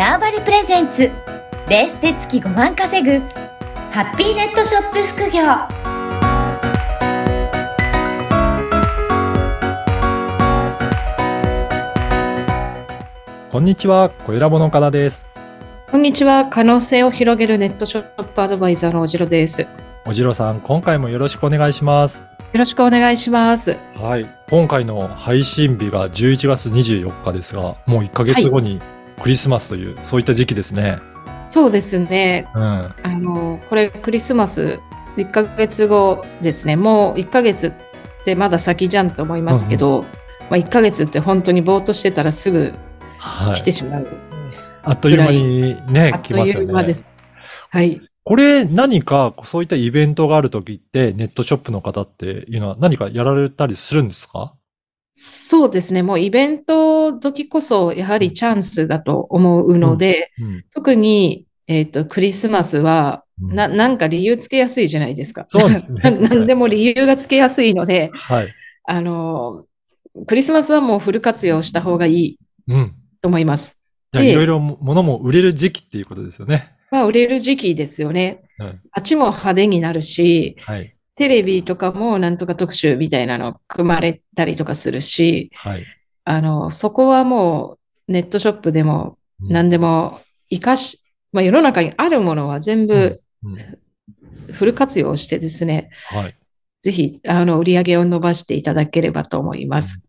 ターバリプレゼンツベースで月5万稼ぐハッピーネットショップ副業こんにちは、小ラボの岡田です。こんにちは。可能性を広げるネットショップアドバイザーのおじろです。よおじろさん、今回もよろしくお願いします。ろしくお願いします。はい。今回の配信日が11月24日ですが、もう1ヶ月後にクリスマスという、そういった時期ですね。そうですね。うん。あの、これクリスマス1ヶ月後ですね。もう1ヶ月ってまだ先じゃんと思いますけど、まあ、1ヶ月って本当にぼーっとしてたらすぐはい。来てしまう。あっという間にねあ、っ来ますよという間でね。す。はい。これ何かそういったイベントがあるときって、ネットショップの方っていうのは何かやられたりするんですか？そうですね。もうイベント時こそやはりチャンスだと思うので、うん。特に、えっと、クリスマスは、うんな、なんか理由つけやすいじゃないですか。そうですね ななんでも理由がつけやすいので、はい。あの、クリスマスはもうフル活用した方がいいうん。と思います。じゃあ、でいろいろ物も売れる時期っていうことですよね。まあ、売れる時期ですよね。うん。あっちも派手になるし、はい。テレビとかもなんとか特集みたいなの組まれたりとかするし、はい。あの、そこはもうネットショップでもうん何でも活かし、まあ、世の中にあるものは全部うん。フル活用してですね、はい。ぜひ、あの、売り上げを伸ばしていただければと思います。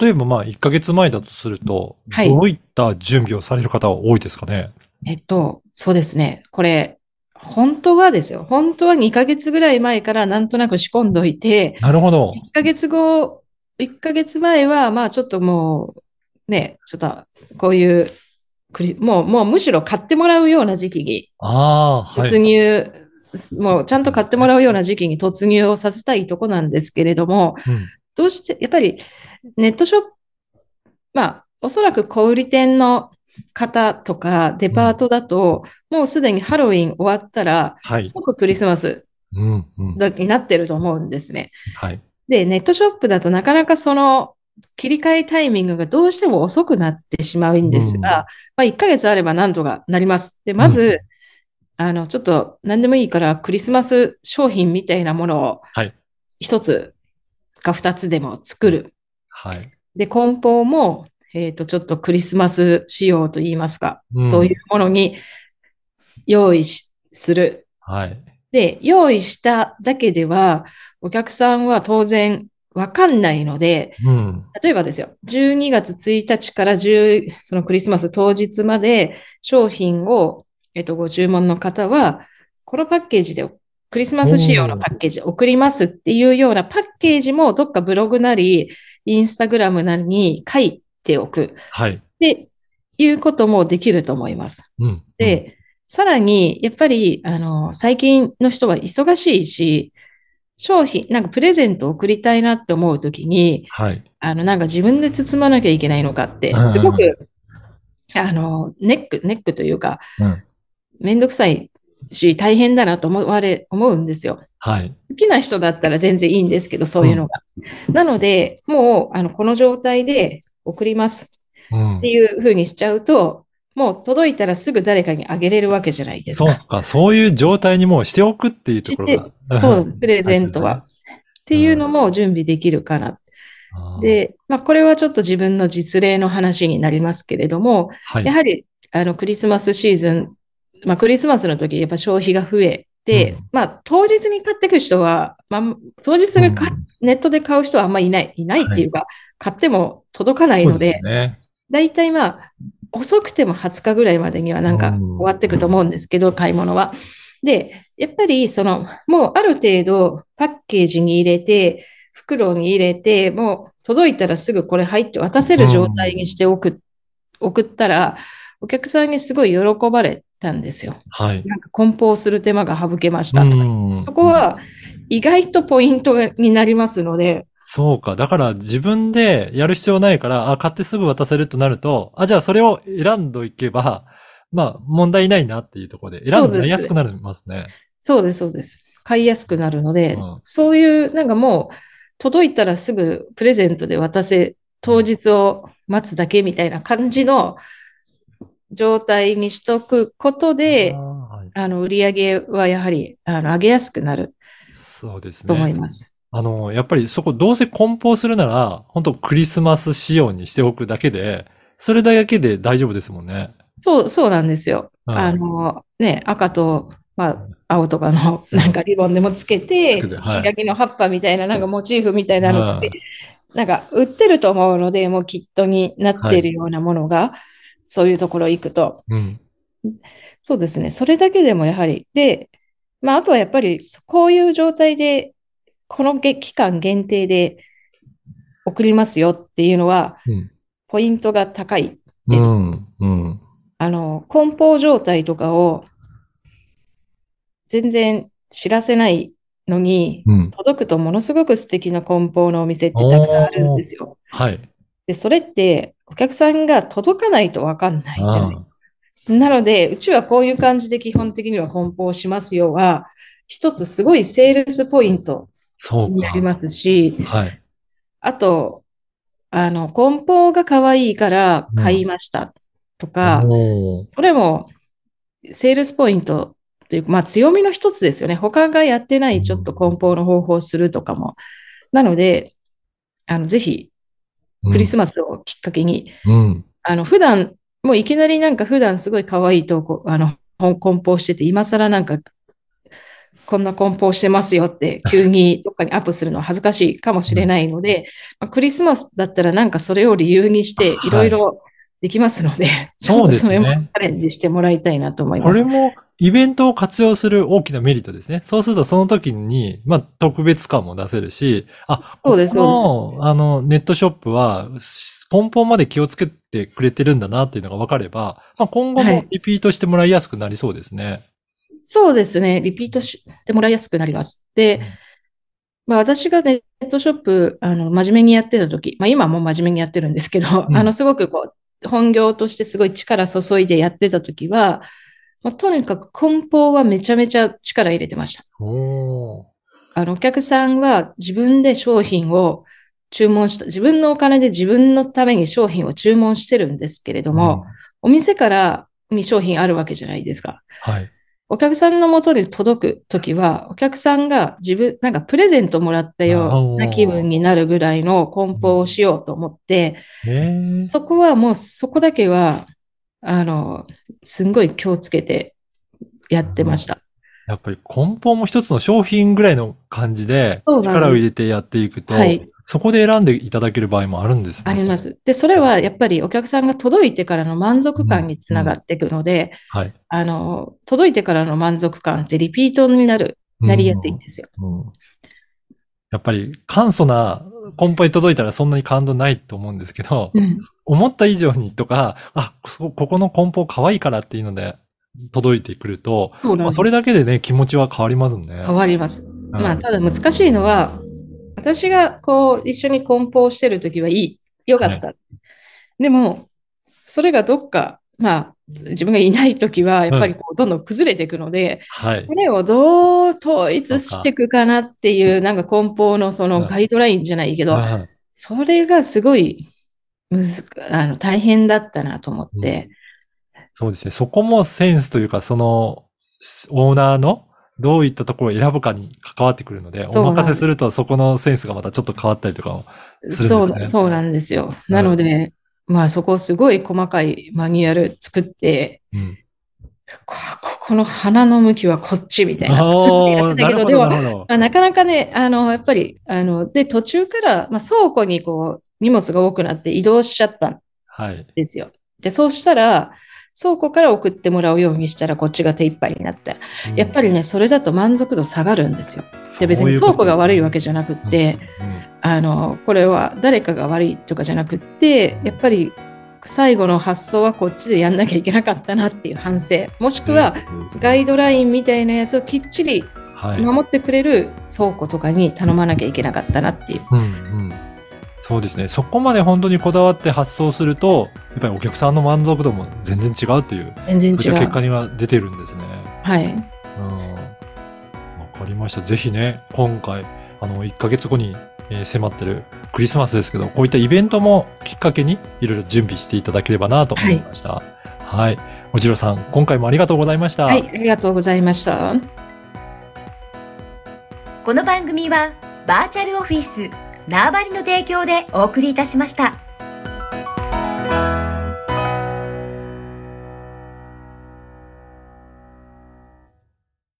例えば、まあ、1ヶ月前だとすると、はいどういった準備をされる方は多いですかね？えっと、そうですね。これ、本当はですよ。本当は2ヶ月ぐらい前からなんとなく仕込んどいて、なるほど。1ヶ月後、1ヶ月前は、まあちょっともう、ね、ちょっと、こういうもう、もうむしろ買ってもらうような時期にはい。突入、もうちゃんと買ってもらうような時期に突入をさせたいとこなんですけれども、うんどうして、やっぱりネットショップ、まあ、おそらく小売店の方とかデパートだと、もうすでにハロウィン終わったら、はい。即クリスマスになってると思うんですね。はい。で、ネットショップだとなかなかその切り替えタイミングがどうしても遅くなってしまうんですが、うんまあ1ヶ月あればなんとかなります。で、まず、あの、ちょっと何でもいいからクリスマス商品みたいなものをはい。一つか二つでも作る。はい。で、梱包も、えっと、ちょっとクリスマス仕様といいますか、うんそういうものに用意しする。はい。で、用意しただけでは、お客さんは当然わかんないので、うん。例えばですよ、12月1日から10、そのクリスマス当日まで商品を、えっと、ご注文の方は、このパッケージで、クリスマス仕様のパッケージ送りますっていうようなパッケージもどっかブログなり、インスタグラムなりに書いておくはい。っていうこともできると思います。うん。で、さらに、やっぱり、あの、最近の人は忙しいし、商品、なんかプレゼントを送りたいなって思うときに、はい。あの、なんか自分で包まなきゃいけないのかってう、んすごく、あの、ネック、ネックというか、うん。めんどくさいし、大変だなと思われ、思うんですよ。はい。好きな人だったら全然いいんですけど、そういうのが。なので、もう、あの、この状態で送りますうんって。いう風にしちゃうと、もう届いたらすぐ誰かにあげれるわけじゃないですか。そうか。そういう状態にもうしておくっていうところが。そう、プレゼントは。っていうのも準備できるかな。で、まあ、これはちょっと自分の実例の話になりますけれども、はい。やはり、あの、クリスマスシーズン、まあ、クリスマスの時、やっぱ消費が増えて、うんまあ、当日に買ってく人は、まあ、当日にか、うんネットで買う人はあんまりいない、いないっていうか、買っても届かないそうので、ですね。だいたいまあ、遅くても20日ぐらいまでにはなんかうん終わっていくと思うんですけど、買い物は。で、やっぱりその、もうある程度パッケージに入れて、袋に入れて、もう届いたらすぐこれ入って渡せる状態にしておく、送ったら、お客さんにすごい喜ばれたんですよ。はい。なんか梱包する手間が省けました。うんそこは意外とポイントになりますので、そうか。だから自分でやる必要ないから、あ、買ってすぐ渡せるとなると、あ、じゃあそれを選んどいけば、まあ問題ないなっていうところで、選んでやりやすくなりますね。そうです、そうです。買いやすくなるので、うんそういう、なんかもう、届いたらすぐプレゼントで渡せ、当日を待つだけみたいな感じの状態にしとくことではいあの、売り上げはやはり、あの、上げやすくなるそうですね。と思います。あの、やっぱりそこどうせ梱包するなら、本当クリスマス仕様にしておくだけで、それだけで大丈夫ですもんね。そう、そうなんですよ。はいあの、ね、赤と、まあ、青とかのなんかリボンでもつけて、はいひらぎの葉っぱみたいな、なんかモチーフみたいなのつけて、なんか売ってると思うので、もうキットになっているようなものが、そういうところ行くと。うん。そうですね。それだけでもやはり。で、まあ、あとはやっぱり、こういう状態で、このげ期間限定で送りますよっていうのは、うん。ポイントが高いです。うん。うん。あの、梱包状態とかを全然知らせないのに、うん。届くとものすごく素敵な梱包のお店ってたくさんあるんですよ。はい。で、それってお客さんが届かないとわかんないじゃない。あなので、うちはこういう感じで基本的には梱包しますよは、一つすごいセールスポイントそうか。になりますし、はい。あと、あの、梱包が可愛いから買いましたとか、おーそれも、セールスポイントというか、まあ強みの一つですよね。他がやってないちょっと梱包の方法をするとかも。なので、あの、ぜひ、クリスマスをきっかけに、うん。あの、普段、もういきなりなんか普段すごい可愛い投稿、あの、梱包してて、今更なんか、こんな梱包してますよって、急にどっかにアップするのは恥ずかしいかもしれないので、まあ、クリスマスだったらなんかそれを理由にして、はいいろいろできますので、そうですねチャレンジしてもらいたいなと思います。これもイベントを活用する大きなメリットですね。そうするとその時に、まあ特別感も出せるし、あ、そうですここのあの、ネットショップは、し梱包まで気をつけてくれてるんだなっていうのが分かれば、まあ今後もはいリピートしてもらいやすくなりそうですね。そうですね。リピートしてもらいやすくなります。で、まあ私がネットショップ、あの、真面目にやってた時、まあ今も真面目にやってるんですけど、うんあの、すごくこう、本業としてすごい力注いでやってた時は、まあ、とにかく梱包はめちゃめちゃ力入れてました。あの、お客さんは自分で商品を注文した、自分のお金で自分のために商品を注文してるんですけれども、うんお店からに商品あるわけじゃないですか。はい。お客さんの元に届くときは、お客さんが自分、なんかプレゼントもらったような気分になるぐらいの梱包をしようと思って、そこはもうそこだけは、あの、すんごい気をつけてやってました。やっぱり梱包も一つの商品ぐらいの感じで、力を入れてやっていくと、はいそこで選んでいただける場合もあるんですね。ありま。す。で、それはやっぱりお客さんが届いてからの満足感につながっていくので、はい。あの、届いてからの満足感ってリピートになる、なりやすいんですよ。うんやっぱり簡素な梱包に届いたらそんなに感動ないと思うんですけど、うん思った以上にとか、あ、そここの梱包可愛いからっていうので届いてくると、そまあそれだけでね、気持ちは変わりますね。変わります。うんまあ、ただ難しいのは、私がこう、一緒に梱包してるときはいい。よかった。でも、それがどっか、まあ、自分がいないときは、やっぱりこう、どんどん崩れていくので、はいそ。れをどう統一していくかなっていう、なんか梱包のそのガイドラインじゃないけど、はいそれがすごい、むず、あの、大変だったなと思って、そうですね。そこもセンスというか、その、オーナーのどういったところを選ぶかに関わってくるので、お任せするとそこのセンスがまたちょっと変わったりとかもするんですねそう、そうなんですよ。なので、まあそこすごい細かいマニュアル作って、うん。こここの花の向きはこっちみたいな作ってやってたけど、でも。まあなかなかね、あの、やっぱり、あの、で、途中から、まあ、倉庫にこう、荷物が多くなって移動しちゃったんはい。ですよ。で、そうしたら、倉庫から送ってもらうようにしたら、こっちが手一杯になって。やっぱりね、それだと満足度下がるんですよ。で、別に倉庫が悪いわけじゃなくって、あの、これは誰かが悪いとかじゃなくって、やっぱり最後の発想はこっちでやんなきゃいけなかったなっていう反省、もしくはガイドラインみたいなやつをきっちりはい。守ってくれる倉庫とかに頼まなきゃいけなかったなっていう。うんうん。そうですね。そこまで本当にこだわって発想すると、やっぱりお客さんの満足度も全然違うという、全然違う結果には出てるんですね。はい。うん。わかりました。ぜひね、今回、あの、1ヶ月後に、え、迫ってるクリスマスですけど、こういったイベントもきっかけにいろいろ準備していただければなと思いました。はい。おじろさん、今回もありがとうございました。はい、ありがとうございました。この番組は、バーチャルオフィス縄張りの提供でお送りいたしました。